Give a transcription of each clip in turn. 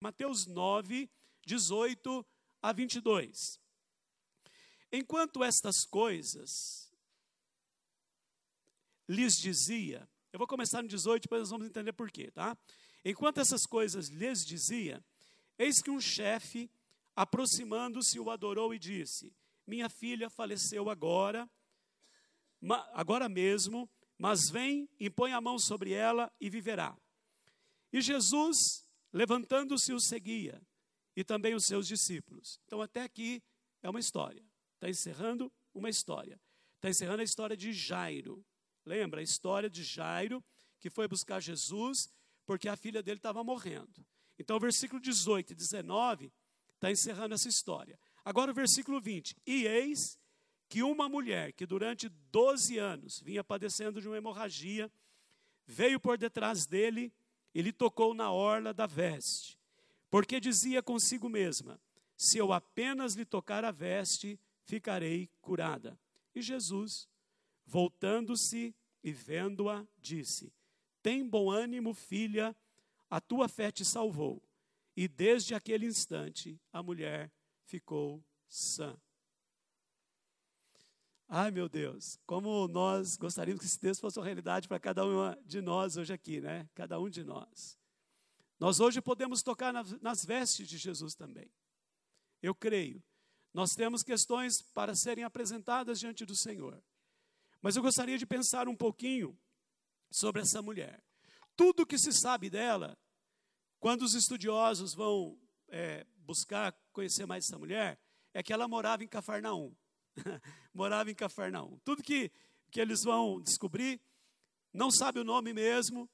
Mateus 9, 18 a 22. Enquanto estas coisas lhes dizia, eu vou começar no 18, depois nós vamos entender por quê, tá? Enquanto essas coisas lhes dizia, eis que um chefe, aproximando-se, o adorou e disse: Minha filha faleceu agora, agora mesmo, mas vem, impõe a mão sobre ela e viverá. E Jesus, levantando-se, o seguia, e também os seus discípulos. Então, até aqui é uma história. Está encerrando uma história. Está encerrando a história de Jairo. Lembra a história de Jairo, que foi buscar Jesus porque a filha dele estava morrendo. Então, o versículo 18 e 19 está encerrando essa história. Agora, o versículo 20: E eis que uma mulher que durante 12 anos vinha padecendo de uma hemorragia, veio por detrás dele e lhe tocou na orla da veste, porque dizia consigo mesma: Se eu apenas lhe tocar a veste, ficarei curada. E Jesus, voltando-se e vendo-a, disse: Tem bom ânimo, filha, a tua fé te salvou. E desde aquele instante a mulher ficou sã. Ai, meu Deus, como nós gostaríamos que esse texto fosse uma realidade para cada um de nós hoje aqui, né? Cada um de nós. Nós hoje podemos tocar nas vestes de Jesus também. Eu creio. Nós temos questões para serem apresentadas diante do Senhor. Mas eu gostaria de pensar um pouquinho sobre essa mulher. Tudo que se sabe dela, quando os estudiosos vão é, buscar conhecer mais essa mulher, é que ela morava em Cafarnaum. morava em Cafarnaum. Tudo que, que eles vão descobrir, não sabe o nome mesmo,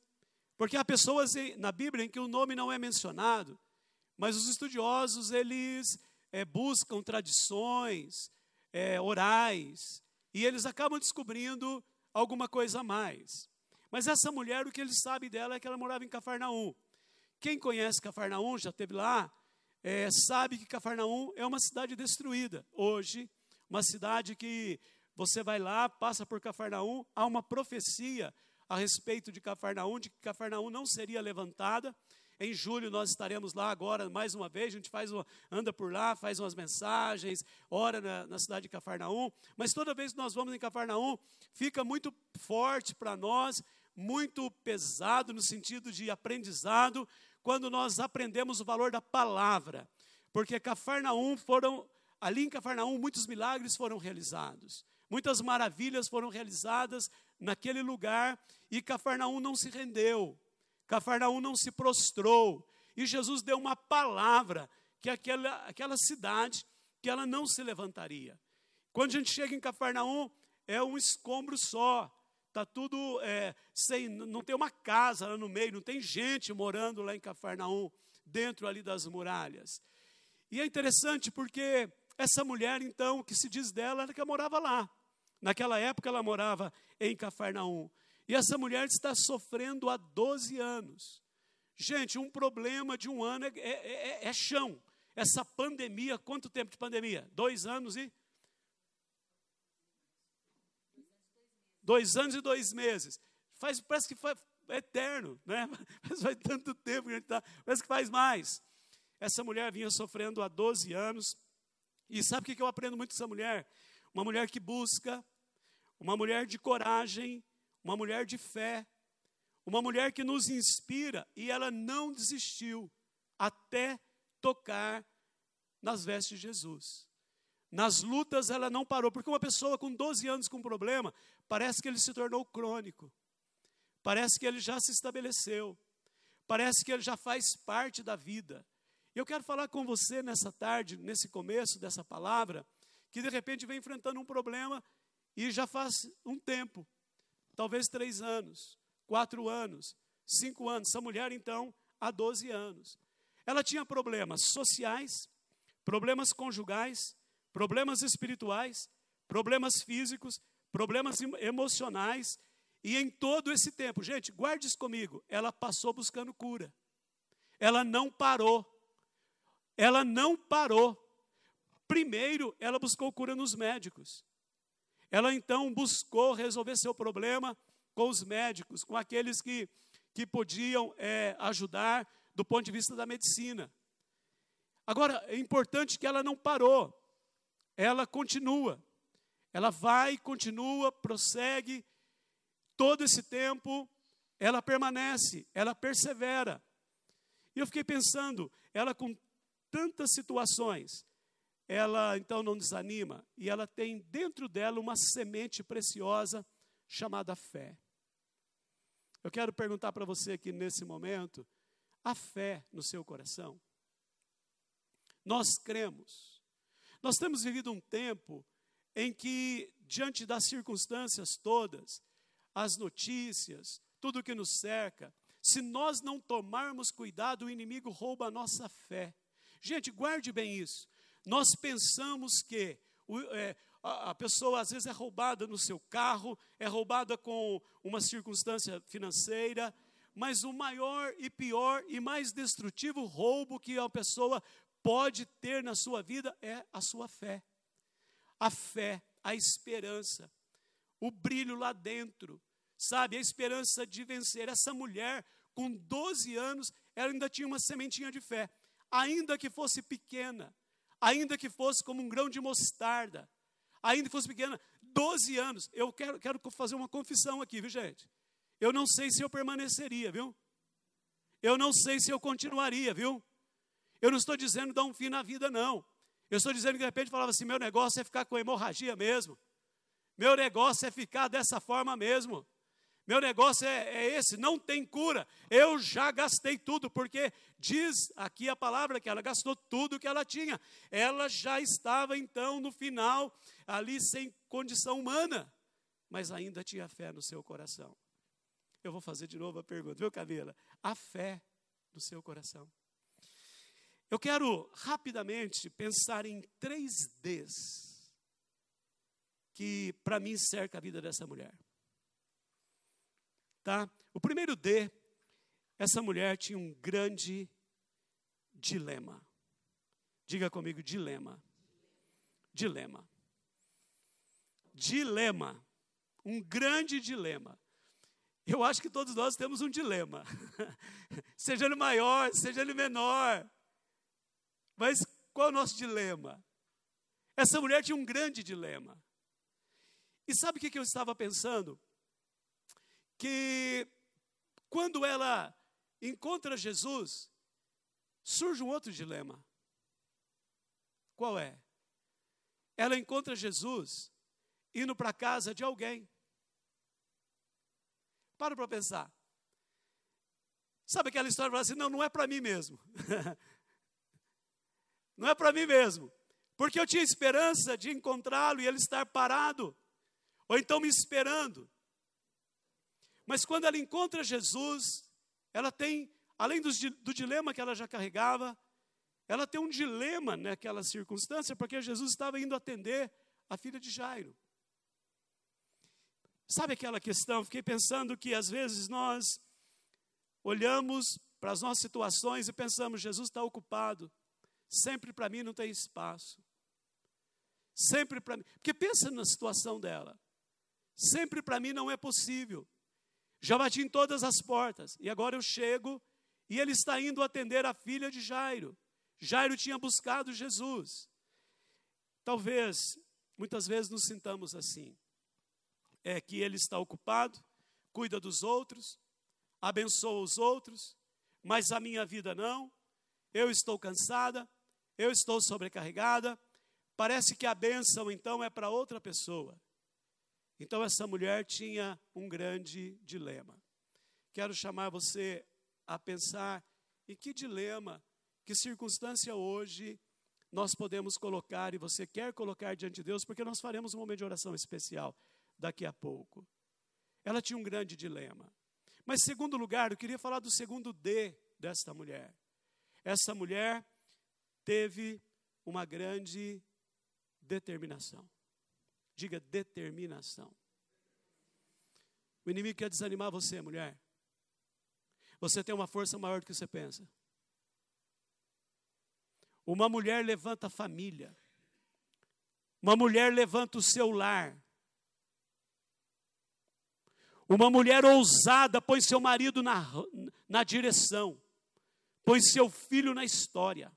porque há pessoas na Bíblia em que o nome não é mencionado, mas os estudiosos, eles é, buscam tradições é, orais, e eles acabam descobrindo alguma coisa a mais. Mas essa mulher, o que eles sabem dela é que ela morava em Cafarnaum. Quem conhece Cafarnaum, já esteve lá, é, sabe que Cafarnaum é uma cidade destruída. Hoje, uma cidade que você vai lá, passa por Cafarnaum, há uma profecia a respeito de Cafarnaum, de que Cafarnaum não seria levantada. Em julho nós estaremos lá agora mais uma vez, a gente faz uma, anda por lá, faz umas mensagens, ora na, na cidade de Cafarnaum, mas toda vez que nós vamos em Cafarnaum, fica muito forte para nós, muito pesado no sentido de aprendizado, quando nós aprendemos o valor da palavra. Porque Cafarnaum foram Ali em Cafarnaum, muitos milagres foram realizados, muitas maravilhas foram realizadas naquele lugar e Cafarnaum não se rendeu, Cafarnaum não se prostrou. E Jesus deu uma palavra que aquela, aquela cidade, que ela não se levantaria. Quando a gente chega em Cafarnaum, é um escombro só. Está tudo é, sem, não tem uma casa lá no meio, não tem gente morando lá em Cafarnaum, dentro ali das muralhas. E é interessante porque essa mulher, então, que se diz dela, era que morava lá. Naquela época ela morava em Cafarnaum. E essa mulher está sofrendo há 12 anos. Gente, um problema de um ano é, é, é, é chão. Essa pandemia, quanto tempo de pandemia? Dois anos e. Dois anos e dois meses. Faz, parece que foi eterno, né? Mas faz tanto tempo que a gente está. Parece que faz mais. Essa mulher vinha sofrendo há 12 anos e sabe o que eu aprendo muito dessa mulher? Uma mulher que busca, uma mulher de coragem, uma mulher de fé, uma mulher que nos inspira e ela não desistiu até tocar nas vestes de Jesus. Nas lutas ela não parou, porque uma pessoa com 12 anos com problema, parece que ele se tornou crônico, parece que ele já se estabeleceu, parece que ele já faz parte da vida. Eu quero falar com você nessa tarde, nesse começo dessa palavra, que de repente vem enfrentando um problema e já faz um tempo, talvez três anos, quatro anos, cinco anos. Essa mulher, então, há 12 anos. Ela tinha problemas sociais, problemas conjugais, problemas espirituais, problemas físicos, problemas emocionais, e em todo esse tempo, gente, guarde isso comigo, ela passou buscando cura. Ela não parou ela não parou. Primeiro, ela buscou cura nos médicos. Ela então buscou resolver seu problema com os médicos, com aqueles que, que podiam é, ajudar do ponto de vista da medicina. Agora, é importante que ela não parou, ela continua. Ela vai, continua, prossegue, todo esse tempo ela permanece, ela persevera. E eu fiquei pensando, ela com tantas situações, ela então não desanima e ela tem dentro dela uma semente preciosa chamada fé. Eu quero perguntar para você aqui nesse momento, a fé no seu coração? Nós cremos. Nós temos vivido um tempo em que, diante das circunstâncias todas, as notícias, tudo que nos cerca, se nós não tomarmos cuidado, o inimigo rouba a nossa fé. Gente, guarde bem isso. Nós pensamos que o, é, a, pessoa às vezes é roubada no seu carro, é roubada com uma circunstância financeira, mas o maior e pior e mais destrutivo roubo que a pessoa pode ter na sua vida é a sua fé. A fé, a esperança, o brilho lá dentro, sabe? A esperança de vencer. Essa mulher, com 12 anos, ela ainda tinha uma sementinha de fé, ainda que fosse pequena, ainda que fosse como um grão de mostarda, ainda que fosse pequena, 12 anos. Eu quero, quero fazer uma confissão aqui, viu, gente? Eu não sei se eu permaneceria, viu? Eu não sei se eu continuaria, viu? Eu não estou dizendo dar um fim na vida, não. Eu estou dizendo que de repente falava assim: meu negócio é ficar com hemorragia mesmo. Meu negócio é ficar dessa forma mesmo. Meu negócio é, é, esse, não tem cura. Eu já gastei tudo, porque diz aqui a palavra que ela gastou tudo que ela tinha. Ela já estava então no final, ali sem condição humana, mas ainda tinha fé no seu coração. Eu vou fazer de novo a pergunta, viu, Camila? A fé no seu coração. Eu quero rapidamente pensar em três Ds que para mim cerca a vida dessa mulher. Tá? O primeiro D, essa mulher tinha um grande dilema. Diga comigo, dilema. Dilema. Dilema. Um grande dilema. Eu acho que todos nós temos um dilema. seja ele maior, seja ele menor. Mas qual é o nosso dilema? Essa mulher tinha um grande dilema. E sabe o que eu estava pensando? Que quando ela encontra Jesus, surge um outro dilema. Qual é? Ela encontra Jesus indo para a casa de alguém. Para para pensar. Sabe aquela história de assim: não, não é para mim mesmo. Não é para mim mesmo. Porque eu tinha esperança de encontrá-lo e ele estar parado, ou então me esperando. Mas quando ela encontra Jesus, ela tem, além do, do dilema que ela já carregava, ela tem um dilema naquela circunstância, porque Jesus estava indo atender a filha de Jairo. Sabe aquela questão? Fiquei pensando que às vezes nós olhamos para as nossas situações e pensamos: Jesus está ocupado, Sempre para mim não tem espaço. Sempre para mim. Porque pensa na situação dela. Sempre para mim não é possível. Já bati em todas as portas. E agora eu chego e ele está indo atender a filha de Jairo. Jairo tinha buscado Jesus. Talvez, muitas vezes nos sintamos assim. É que ele está ocupado, cuida dos outros, abençoa os outros, mas a minha vida não. Eu estou cansada, eu estou sobrecarregada, parece que a bênção então é para outra pessoa. Então essa mulher tinha um grande dilema. Quero chamar você a pensar em que dilema, que circunstância hoje nós podemos colocar e você quer colocar diante de Deus, porque nós faremos um momento de oração especial daqui a pouco. Ela tinha um grande dilema. Mas, segundo lugar, eu queria falar do segundo D desta mulher. Essa mulher teve uma grande determinação. Diga determinação. O inimigo quer desanimar você, mulher. Você tem uma força maior do que você pensa. Uma mulher levanta a família. Uma mulher levanta o seu lar. Uma mulher ousada põe seu marido na, na direção, põe seu filho na história.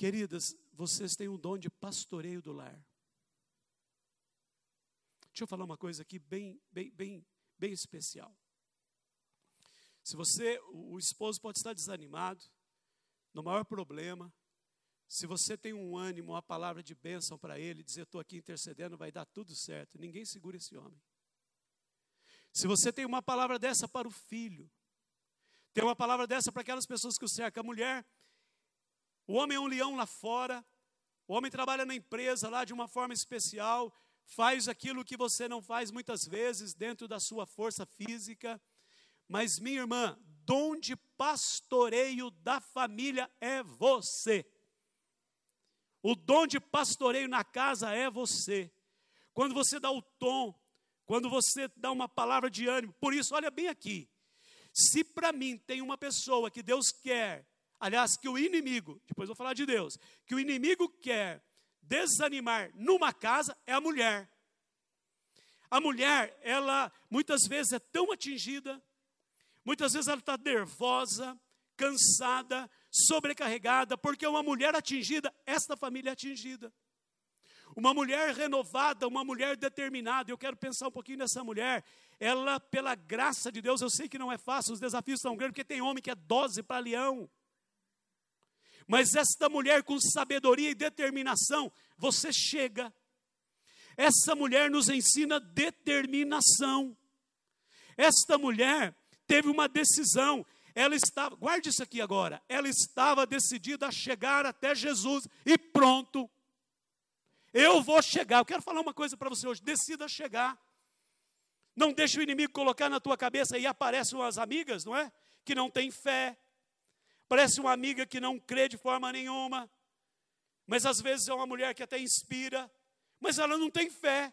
Queridas, vocês têm o dom de pastoreio do lar. Deixa eu falar uma coisa aqui bem, bem, bem, bem especial. Se você, o esposo pode estar desanimado, no maior problema, se você tem um ânimo, uma palavra de bênção para ele, dizer estou aqui intercedendo, vai dar tudo certo. Ninguém segura esse homem. Se você tem uma palavra dessa para o filho, tem uma palavra dessa para aquelas pessoas que o cercam, a mulher, o homem é um leão lá fora, o homem trabalha na empresa lá de uma forma especial, faz aquilo que você não faz muitas vezes dentro da sua força física. Mas, minha irmã, dom de pastoreio da família é você. O dom de pastoreio na casa é você. Quando você dá o tom, quando você dá uma palavra de ânimo. Por isso, olha bem aqui. Se para mim tem uma pessoa que Deus quer, aliás, que o inimigo, depois vou falar de Deus, que o inimigo quer desanimar numa casa, é a mulher. A mulher, ela muitas vezes é tão atingida, muitas vezes ela está nervosa, cansada, sobrecarregada, porque uma mulher atingida, esta família é atingida. Uma mulher renovada, uma mulher determinada. Eu quero pensar um pouquinho nessa mulher. Ela, pela graça de Deus, eu sei que não é fácil, os desafios são grandes, porque tem homem que é dose para leão. Mas esta mulher com sabedoria e determinação, você chega. Essa mulher nos ensina determinação. Esta mulher teve uma decisão, ela estava, guarde isso aqui agora, ela estava decidida a chegar até Jesus e pronto. Eu vou chegar. Eu quero falar uma coisa para você hoje, decida chegar. Não deixe o inimigo colocar na tua cabeça e aparecem umas amigas, não é? Que não têm fé. Parece uma amiga que não crê de forma nenhuma. Mas às vezes é uma mulher que até inspira, mas ela não tem fé.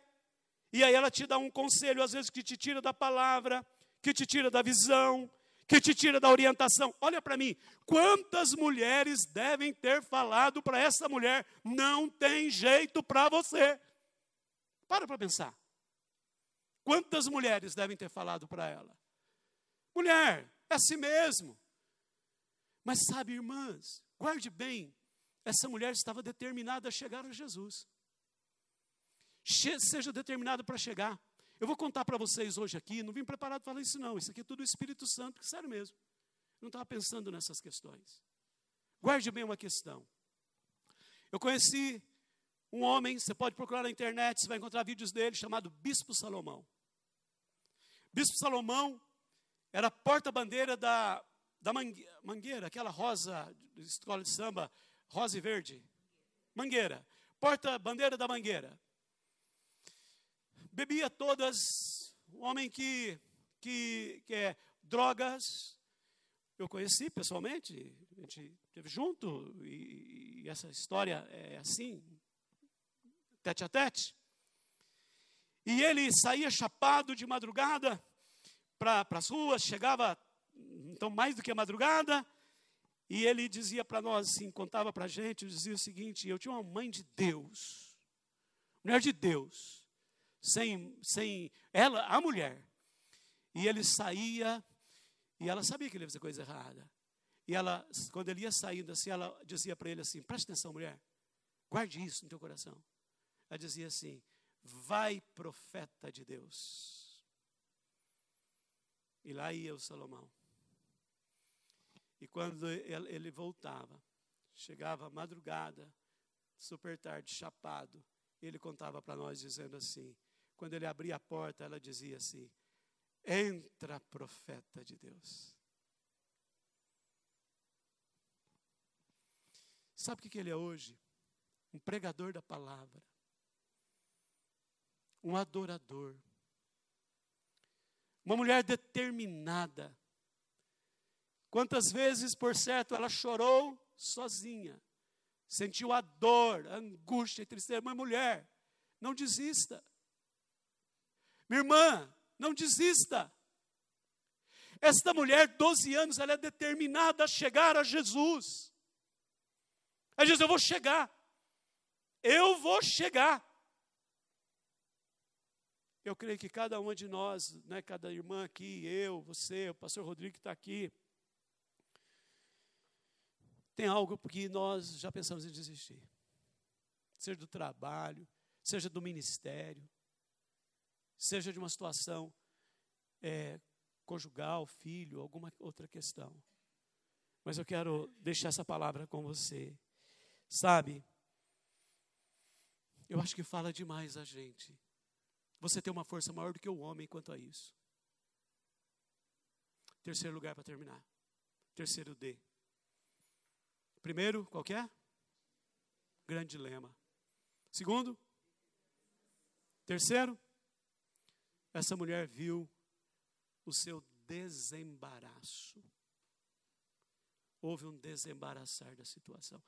E aí ela te dá um conselho, às vezes que te tira da palavra, que te tira da visão, que te tira da orientação. Olha para mim, quantas mulheres devem ter falado para essa mulher: não tem jeito para você? Para para pensar. Quantas mulheres devem ter falado para ela? Mulher, é assim mesmo. Mas sabe, irmãs, guarde bem, essa mulher estava determinada a chegar a Jesus. Seja determinada para chegar. Eu vou contar para vocês hoje aqui, não vim preparado para falar isso não, isso aqui é tudo Espírito Santo, sério mesmo. Não estava pensando nessas questões. Guarde bem uma questão. Eu conheci um homem, você pode procurar na internet, você vai encontrar vídeos dele, chamado Bispo Salomão. Bispo Salomão era porta-bandeira da, da mangueira, aquela rosa escola de samba, rosa e verde. Mangueira. Porta-bandeira da mangueira bebia todas, um homem que, que, que é drogas. Eu conheci pessoalmente, a gente esteve junto, e, e essa história é assim, tete a tete. E ele saía chapado de madrugada para as ruas, chegava, então, mais do que a madrugada, e ele dizia para nós, assim, contava para a gente, dizia o seguinte: eu tinha uma mãe de Deus, mulher de Deus, sem, sem ela, a mulher. E ele saía, e ela sabia que ele ia fazer coisa errada. E ela, quando ele ia saindo assim, ela dizia para ele assim: preste atenção, mulher, guarde isso no teu coração. Ela dizia assim: vai, profeta de Deus. E lá ia o Salomão. E quando ele voltava, chegava madrugada, super tarde, chapado, ele contava para nós dizendo assim: quando ele abria a porta, ela dizia assim: Entra, profeta de Deus. Sabe o que ele é hoje? Um pregador da palavra, um adorador, uma mulher determinada. Quantas vezes, por certo, ela chorou sozinha, sentiu a dor, a angústia e tristeza. Mas, mulher, não desista. Minha irmã, não desista. Esta mulher, 12 anos, ela é determinada a chegar a Jesus. Ela diz: Eu vou chegar. Eu vou chegar. Eu creio que cada uma de nós, né, cada irmã aqui, eu, você, o pastor Rodrigo que está aqui, tem algo que nós já pensamos em desistir. Seja do trabalho, seja do ministério, seja de uma situação é, conjugal, filho, alguma outra questão. Mas eu quero deixar essa palavra com você. Sabe, eu acho que fala demais a gente. Você tem uma força maior do que o homem quanto a isso. Terceiro lugar para terminar. Terceiro D. Primeiro, qual é? Grande dilema. Segundo? Terceiro? Essa mulher viu o seu desembaraço. Houve um desembaraçar da situação.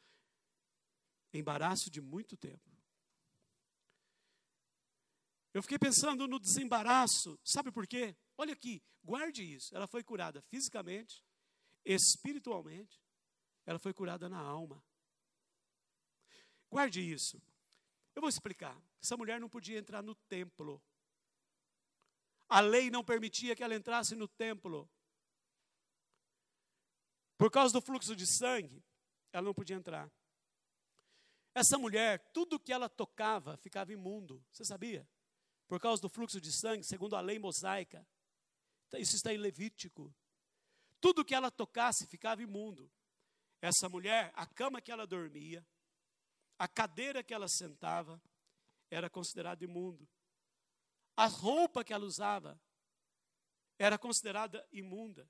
Embaraço de muito tempo. Eu fiquei pensando no desembaraço, sabe por quê? Olha aqui, guarde isso. Ela foi curada fisicamente, espiritualmente, ela foi curada na alma. Guarde isso. Eu vou explicar. Essa mulher não podia entrar no templo. A lei não permitia que ela entrasse no templo. Por causa do fluxo de sangue, ela não podia entrar. Essa mulher, tudo que ela tocava ficava imundo. Você sabia? por causa do fluxo de sangue, segundo a lei mosaica. Isso está em Levítico. Tudo que ela tocasse ficava imundo. Essa mulher, a cama que ela dormia, a cadeira que ela sentava, era considerada imundo. A roupa que ela usava era considerada imunda.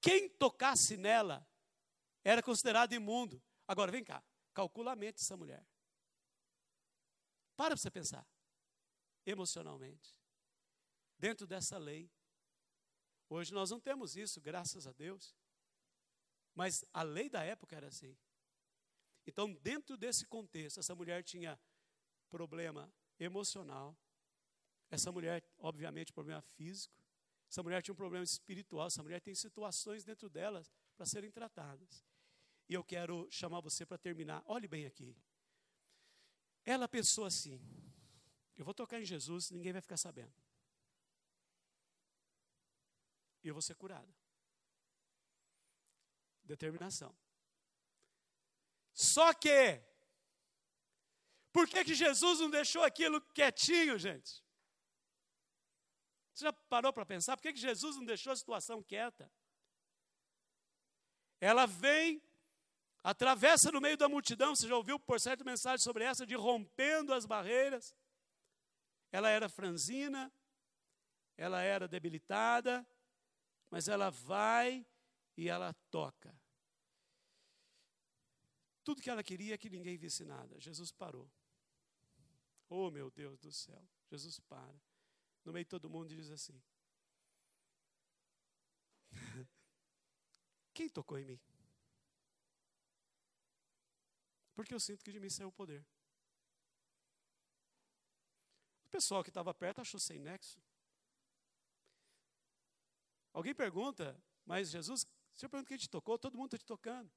Quem tocasse nela era considerado imundo. Agora vem cá, calcula a mente dessa mulher. Para você pensar emocionalmente. Dentro dessa lei. Hoje nós não temos isso, graças a Deus. Mas a lei da época era assim. Então, dentro desse contexto, essa mulher tinha problema emocional. Essa mulher, obviamente, problema físico. Essa mulher tinha um problema espiritual. Essa mulher tem situações dentro delas para serem tratadas. E eu quero chamar você para terminar. Olhe bem aqui. Ela pensou assim: eu vou tocar em Jesus, ninguém vai ficar sabendo. E eu vou ser curada. Determinação. Só que, por que, que Jesus não deixou aquilo quietinho, gente? Você já parou para pensar? Por que, que Jesus não deixou a situação quieta? Ela vem, atravessa no meio da multidão, você já ouviu por certo mensagem sobre essa, de rompendo as barreiras. Ela era franzina, ela era debilitada, mas ela vai e ela toca. Tudo que ela queria é que ninguém visse nada. Jesus parou. Oh, meu Deus do céu. Jesus para. No meio de todo mundo diz assim: Quem tocou em mim? Porque eu sinto que de mim saiu o poder. O pessoal que estava perto achou sem nexo. Alguém pergunta, mas Jesus, se eu pergunto quem te tocou, todo mundo está te tocando.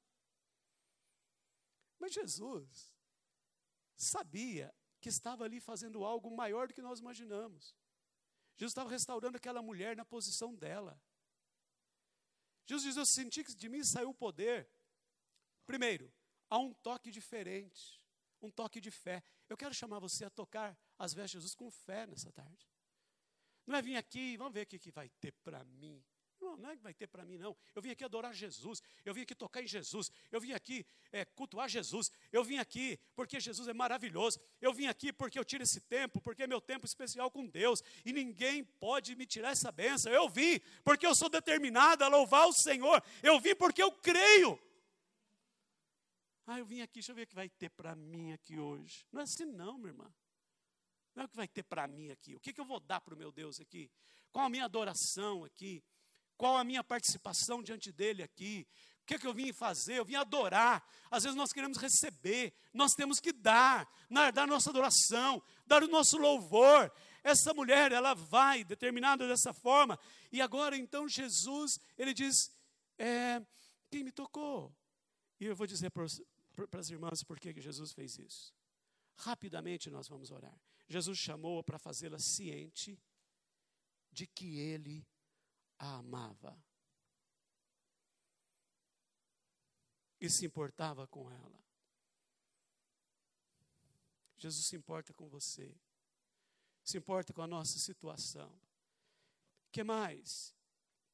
Mas Jesus sabia que estava ali fazendo algo maior do que nós imaginamos. Jesus estava restaurando aquela mulher na posição dela. Jesus diz: Eu senti que de mim saiu o poder. Primeiro, há um toque diferente, um toque de fé. Eu quero chamar você a tocar as vestes de Jesus com fé nessa tarde. Não é vir aqui, vamos ver o que vai ter para mim. Não, não é que vai ter para mim, não. Eu vim aqui adorar Jesus, eu vim aqui tocar em Jesus, eu vim aqui é, cultuar Jesus, eu vim aqui porque Jesus é maravilhoso, eu vim aqui porque eu tiro esse tempo, porque é meu tempo especial com Deus, e ninguém pode me tirar essa benção. Eu vim porque eu sou determinado a louvar o Senhor, eu vim porque eu creio. Ah, eu vim aqui, deixa eu ver o que vai ter para mim aqui hoje. Não é assim, não, minha irmã. Não é o que vai ter para mim aqui. O que, que eu vou dar para o meu Deus aqui? Qual a minha adoração aqui? Qual a minha participação diante dele aqui? O que, que eu vim fazer? Eu vim adorar. Às vezes nós queremos receber, nós temos que dar, dar nossa adoração, dar o nosso louvor. Essa mulher, ela vai determinada dessa forma. E agora então Jesus, ele diz: é, quem me tocou? E eu vou dizer para, para as irmãs por que Jesus fez isso. Rapidamente nós vamos orar. Jesus chamou para fazê-la ciente de que ele a amava. e se importava com ela. Jesus se importa com você, se importa com a nossa situação. que mais?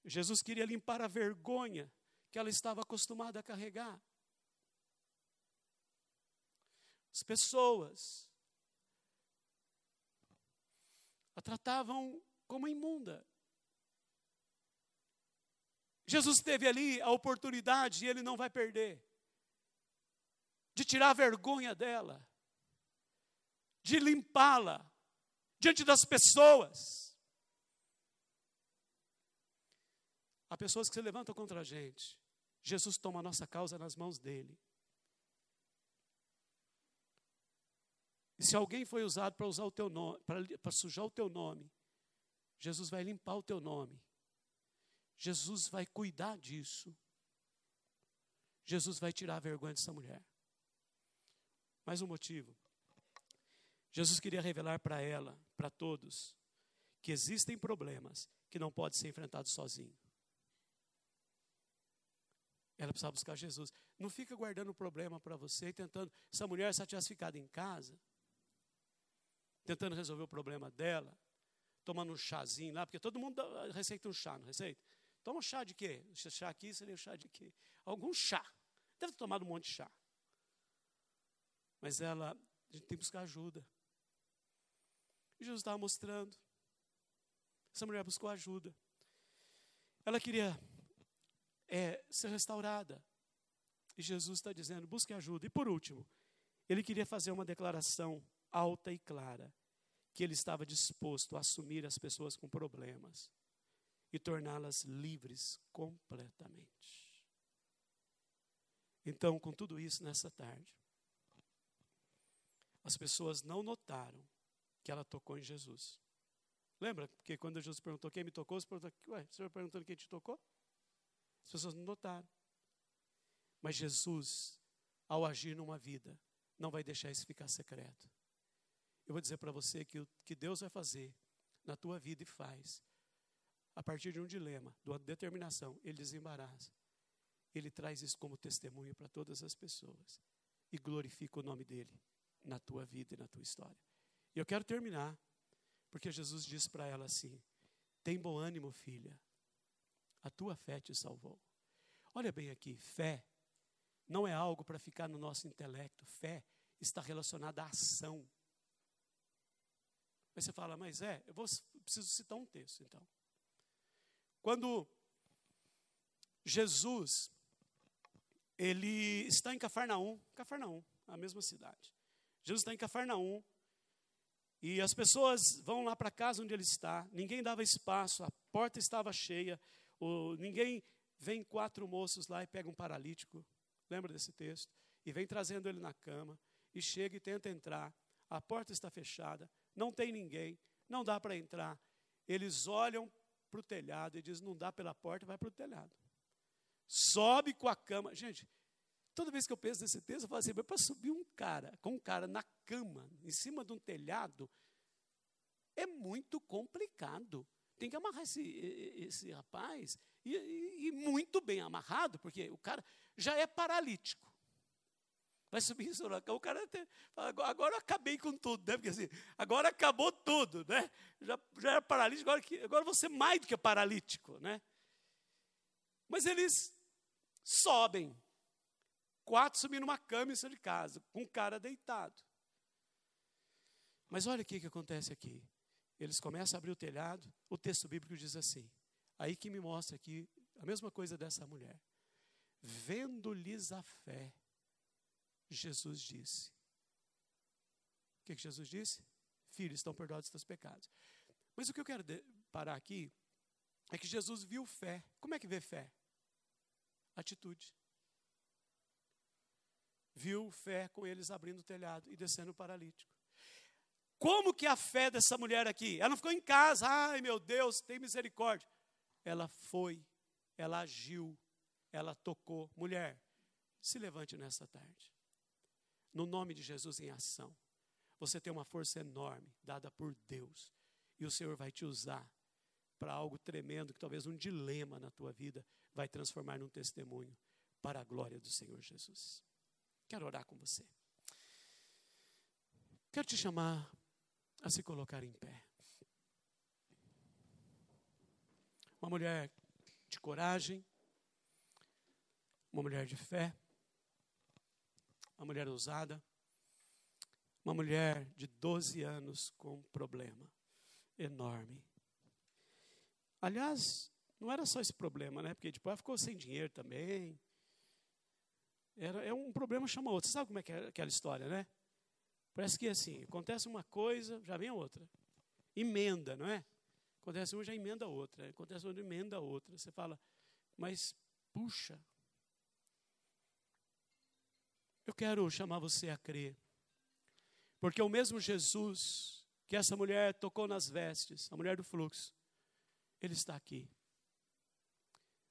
Jesus queria limpar a vergonha que ela estava acostumada a carregar. As pessoas a tratavam como imunda. Jesus teve ali a oportunidade, e ele não vai perder, de tirar a vergonha dela, de limpá-la diante das pessoas. Há pessoas que se levantam contra a gente. Jesus toma a nossa causa nas mãos dele. E se alguém foi usado para usar o teu nome, para sujar o teu nome, Jesus vai limpar o teu nome. Jesus vai cuidar disso. Jesus vai tirar a vergonha dessa mulher. Mais um motivo. Jesus queria revelar para ela, para todos, que existem problemas que não podem ser enfrentados sozinho. Ela precisava buscar Jesus. Não fica guardando o problema para você, tentando. Essa mulher, se ela tivesse ficado em casa, tentando resolver o problema dela, tomando um chazinho lá, porque todo mundo receita um chá, não receita? Toma chá de quê? Chá aqui seria chá de quê? Algum chá. Deve ter tomado um monte de chá. Mas ela, a gente tem que buscar ajuda. E Jesus estava mostrando. Essa mulher buscou ajuda. Ela queria é, ser restaurada. E Jesus está dizendo: busque ajuda. E por último, ele queria fazer uma declaração alta e clara que ele estava disposto a assumir as pessoas com problemas e torná-las livres completamente. Então, com tudo isso nessa tarde, as pessoas não notaram que ela tocou em Jesus. Lembra? Porque quando Jesus perguntou quem me tocou, você perguntou, ué, o senhor perguntando quem te tocou? As pessoas não notaram. Mas Jesus, ao agir numa vida, não vai deixar isso ficar secreto. Eu vou dizer para você que o que Deus vai fazer na tua vida e faz, a partir de um dilema, de uma determinação, Ele desembaraça. Ele traz isso como testemunho para todas as pessoas e glorifica o nome dEle na tua vida e na tua história. E eu quero terminar, porque Jesus disse para ela assim: tem bom ânimo, filha, a tua fé te salvou. Olha bem aqui, fé não é algo para ficar no nosso intelecto, fé está relacionada à ação. Aí você fala, mas é, eu vou, preciso citar um texto então. Quando Jesus, ele está em Cafarnaum, Cafarnaum, a mesma cidade. Jesus está em Cafarnaum, e as pessoas vão lá para casa onde ele está, ninguém dava espaço, a porta estava cheia, o, ninguém vem quatro moços lá e pega um paralítico, lembra desse texto? E vem trazendo ele na cama, e chega e tenta entrar, a porta está fechada, não tem ninguém, não dá para entrar. Eles olham para o telhado e dizem: não dá pela porta, vai para o telhado. Sobe com a cama. Gente, toda vez que eu penso nesse texto, eu falo assim: para subir um cara, com um cara na cama, em cima de um telhado, é muito complicado. Tem que amarrar esse, esse rapaz, e, e, e muito bem amarrado, porque o cara já é paralítico vai subir em Sorocaba. O cara até, agora, agora eu acabei com tudo, né? Porque assim, agora acabou tudo, né? Já, já era paralítico, agora, agora você mais do que paralítico, né? Mas eles sobem. Quatro subindo numa cama em de casa, com o cara deitado. Mas olha o que, que acontece aqui. Eles começam a abrir o telhado, o texto bíblico diz assim. Aí que me mostra aqui a mesma coisa dessa mulher. Vendo-lhes a fé, Jesus disse. O que, que Jesus disse? Filhos, estão perdoados os teus pecados. Mas o que eu quero parar aqui é que Jesus viu fé. Como é que vê fé? Atitude. Viu fé com eles abrindo o telhado e descendo o paralítico. Como que a fé dessa mulher aqui? Ela não ficou em casa, ai meu Deus, tem misericórdia. Ela foi, ela agiu, ela tocou. Mulher, se levante nessa tarde no nome de Jesus em ação. Você tem uma força enorme dada por Deus e o Senhor vai te usar para algo tremendo que talvez um dilema na tua vida vai transformar num testemunho para a glória do Senhor Jesus. Quero orar com você. Quero te chamar a se colocar em pé. Uma mulher de coragem, uma mulher de fé, uma mulher ousada, uma mulher de 12 anos com um problema enorme. Aliás, não era só esse problema, né? Porque depois ela ficou sem dinheiro também. Era, é um problema chama outro. Você sabe como é que é aquela história, né? Parece que assim, acontece uma coisa, já vem outra. Emenda, não é? Acontece uma, já emenda outra. Acontece uma, emenda outra. Você fala, mas puxa. Eu quero chamar você a crer. Porque o mesmo Jesus que essa mulher tocou nas vestes, a mulher do fluxo, ele está aqui.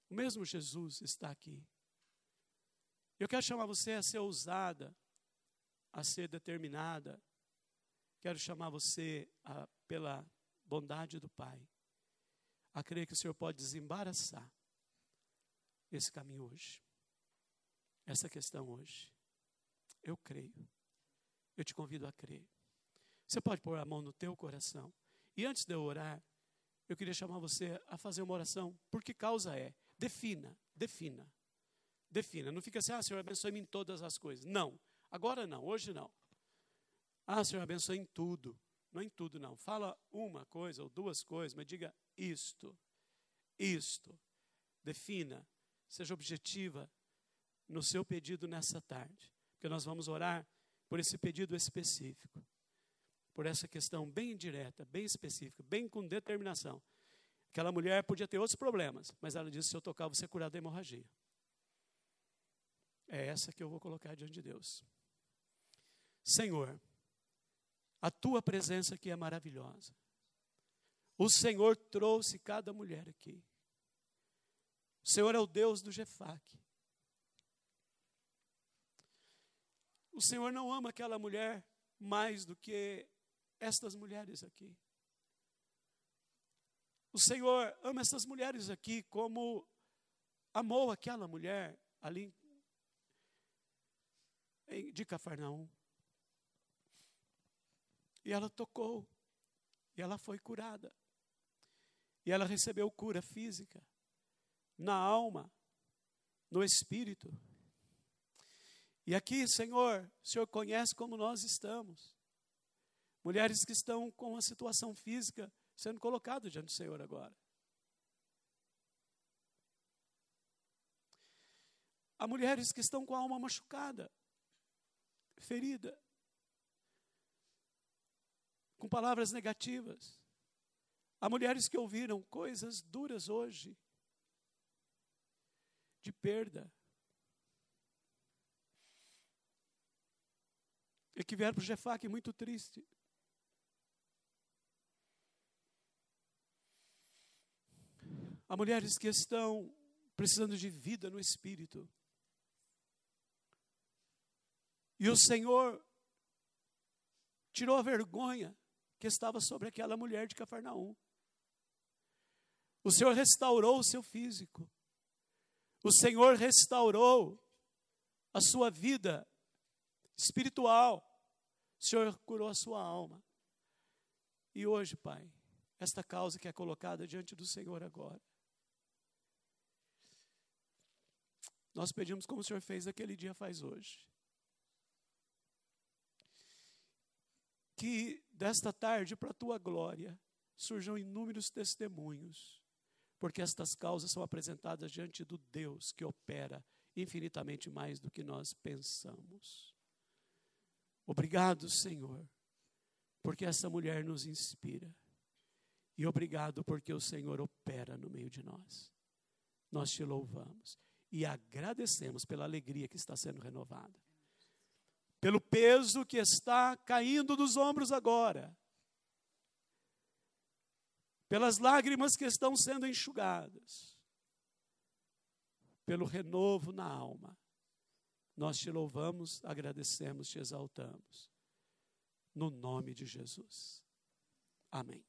O mesmo Jesus está aqui. Eu quero chamar você a ser ousada, a ser determinada. Quero chamar você, a, pela bondade do Pai, a crer que o Senhor pode desembaraçar esse caminho hoje, essa questão hoje. Eu creio. Eu te convido a crer. Você pode pôr a mão no teu coração. E antes de eu orar, eu queria chamar você a fazer uma oração. Por que causa é? Defina, defina. Defina. Não fica assim, ah, Senhor, abençoe-me em todas as coisas. Não. Agora não, hoje não. Ah, Senhor, abençoe em tudo. Não em tudo, não. Fala uma coisa ou duas coisas, mas diga isto. Isto. Defina. Seja objetiva no seu pedido nessa tarde. Porque nós vamos orar por esse pedido específico. Por essa questão bem direta, bem específica, bem com determinação. Aquela mulher podia ter outros problemas, mas ela disse: se eu tocar, você curar da hemorragia. É essa que eu vou colocar diante de Deus. Senhor, a tua presença aqui é maravilhosa. O Senhor trouxe cada mulher aqui. O Senhor é o Deus do Jefaque. O Senhor não ama aquela mulher mais do que estas mulheres aqui. O Senhor ama essas mulheres aqui como amou aquela mulher ali de Cafarnaum. E ela tocou, e ela foi curada. E ela recebeu cura física, na alma, no espírito. E aqui, Senhor, o Senhor conhece como nós estamos. Mulheres que estão com a situação física sendo colocado diante do Senhor agora. Há mulheres que estão com a alma machucada, ferida, com palavras negativas. Há mulheres que ouviram coisas duras hoje, de perda, e que vieram para o Jefaque muito triste. Há mulheres que estão precisando de vida no espírito. E o Senhor tirou a vergonha que estava sobre aquela mulher de Cafarnaum. O Senhor restaurou o seu físico. O Senhor restaurou a sua vida espiritual. O Senhor curou a sua alma. E hoje, Pai, esta causa que é colocada diante do Senhor agora, Nós pedimos como o Senhor fez aquele dia, faz hoje. Que desta tarde, para a tua glória, surjam inúmeros testemunhos, porque estas causas são apresentadas diante do Deus que opera infinitamente mais do que nós pensamos. Obrigado, Senhor, porque essa mulher nos inspira. E obrigado porque o Senhor opera no meio de nós. Nós te louvamos e agradecemos pela alegria que está sendo renovada, pelo peso que está caindo dos ombros agora, pelas lágrimas que estão sendo enxugadas, pelo renovo na alma. Nós te louvamos, agradecemos, te exaltamos. No nome de Jesus. Amém.